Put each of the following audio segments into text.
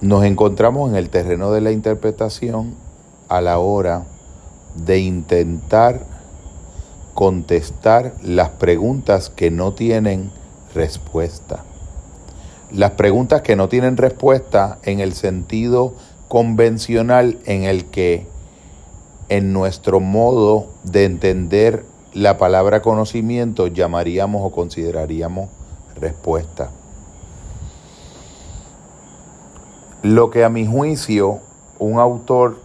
Nos encontramos en el terreno de la interpretación a la hora de intentar contestar las preguntas que no tienen respuesta. Las preguntas que no tienen respuesta en el sentido convencional en el que en nuestro modo de entender la palabra conocimiento llamaríamos o consideraríamos respuesta. Lo que a mi juicio un autor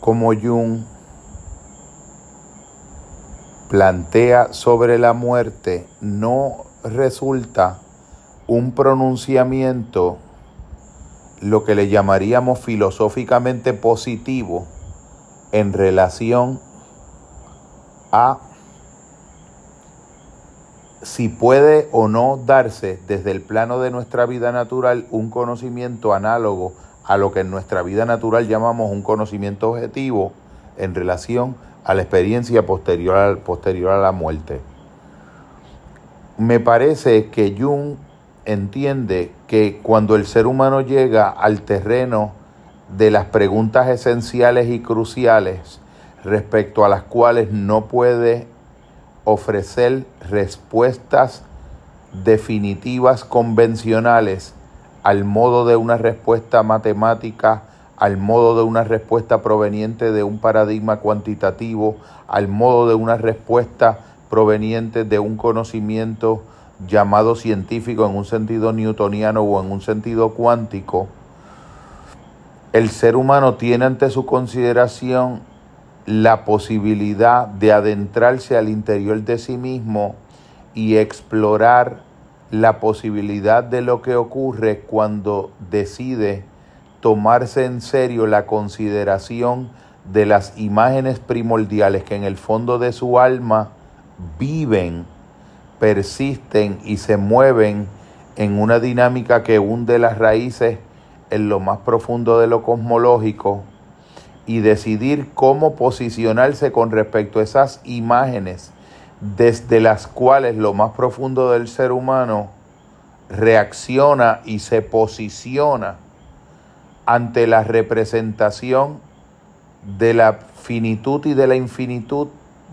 como Jung plantea sobre la muerte no resulta un pronunciamiento, lo que le llamaríamos filosóficamente positivo, en relación a si puede o no darse desde el plano de nuestra vida natural un conocimiento análogo a lo que en nuestra vida natural llamamos un conocimiento objetivo en relación a la experiencia posterior, posterior a la muerte. Me parece que Jung entiende que cuando el ser humano llega al terreno de las preguntas esenciales y cruciales respecto a las cuales no puede ofrecer respuestas definitivas convencionales al modo de una respuesta matemática, al modo de una respuesta proveniente de un paradigma cuantitativo, al modo de una respuesta proveniente de un conocimiento llamado científico en un sentido newtoniano o en un sentido cuántico, el ser humano tiene ante su consideración la posibilidad de adentrarse al interior de sí mismo y explorar la posibilidad de lo que ocurre cuando decide tomarse en serio la consideración de las imágenes primordiales que en el fondo de su alma viven, persisten y se mueven en una dinámica que hunde las raíces en lo más profundo de lo cosmológico y decidir cómo posicionarse con respecto a esas imágenes desde las cuales lo más profundo del ser humano reacciona y se posiciona ante la representación de la finitud y de la infinitud,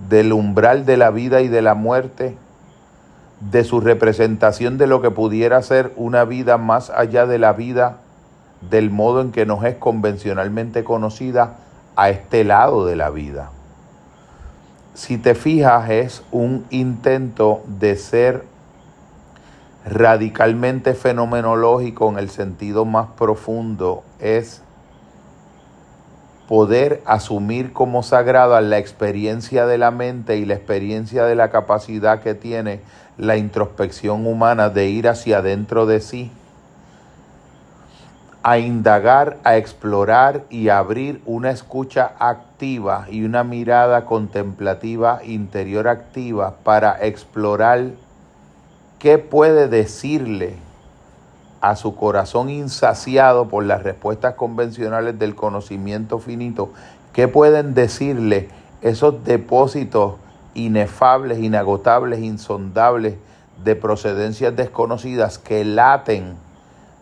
del umbral de la vida y de la muerte, de su representación de lo que pudiera ser una vida más allá de la vida del modo en que nos es convencionalmente conocida a este lado de la vida. Si te fijas, es un intento de ser radicalmente fenomenológico en el sentido más profundo, es poder asumir como sagrada la experiencia de la mente y la experiencia de la capacidad que tiene la introspección humana de ir hacia adentro de sí a indagar, a explorar y abrir una escucha activa y una mirada contemplativa interior activa para explorar qué puede decirle a su corazón insaciado por las respuestas convencionales del conocimiento finito, qué pueden decirle esos depósitos inefables, inagotables, insondables de procedencias desconocidas que laten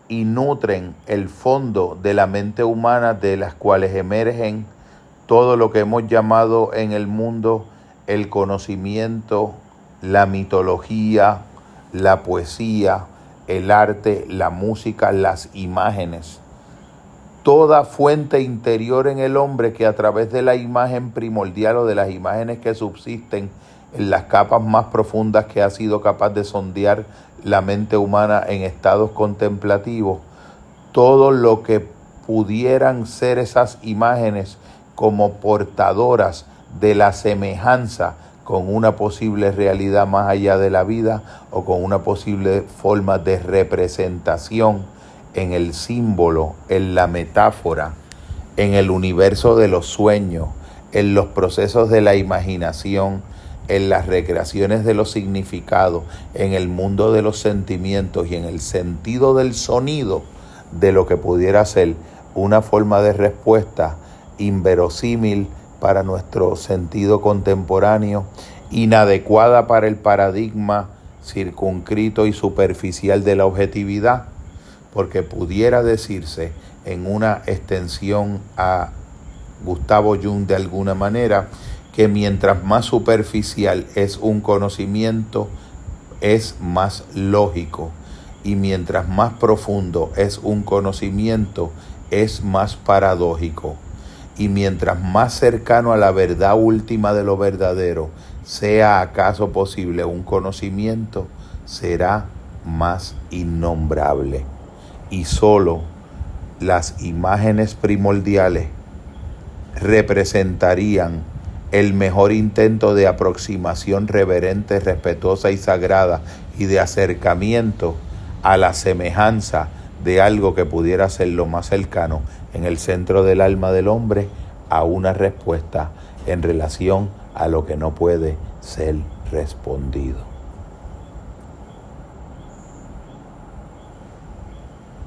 y nutren el fondo de la mente humana de las cuales emergen todo lo que hemos llamado en el mundo el conocimiento, la mitología, la poesía, el arte, la música, las imágenes. Toda fuente interior en el hombre que a través de la imagen primordial o de las imágenes que subsisten en las capas más profundas que ha sido capaz de sondear la mente humana en estados contemplativos, todo lo que pudieran ser esas imágenes como portadoras de la semejanza con una posible realidad más allá de la vida o con una posible forma de representación en el símbolo, en la metáfora, en el universo de los sueños, en los procesos de la imaginación, en las recreaciones de los significados, en el mundo de los sentimientos y en el sentido del sonido de lo que pudiera ser una forma de respuesta inverosímil para nuestro sentido contemporáneo, inadecuada para el paradigma circunscrito y superficial de la objetividad, porque pudiera decirse en una extensión a Gustavo Jung de alguna manera, que mientras más superficial es un conocimiento, es más lógico. Y mientras más profundo es un conocimiento, es más paradójico. Y mientras más cercano a la verdad última de lo verdadero sea acaso posible un conocimiento, será más innombrable. Y solo las imágenes primordiales representarían el mejor intento de aproximación reverente, respetuosa y sagrada y de acercamiento a la semejanza de algo que pudiera ser lo más cercano en el centro del alma del hombre a una respuesta en relación a lo que no puede ser respondido.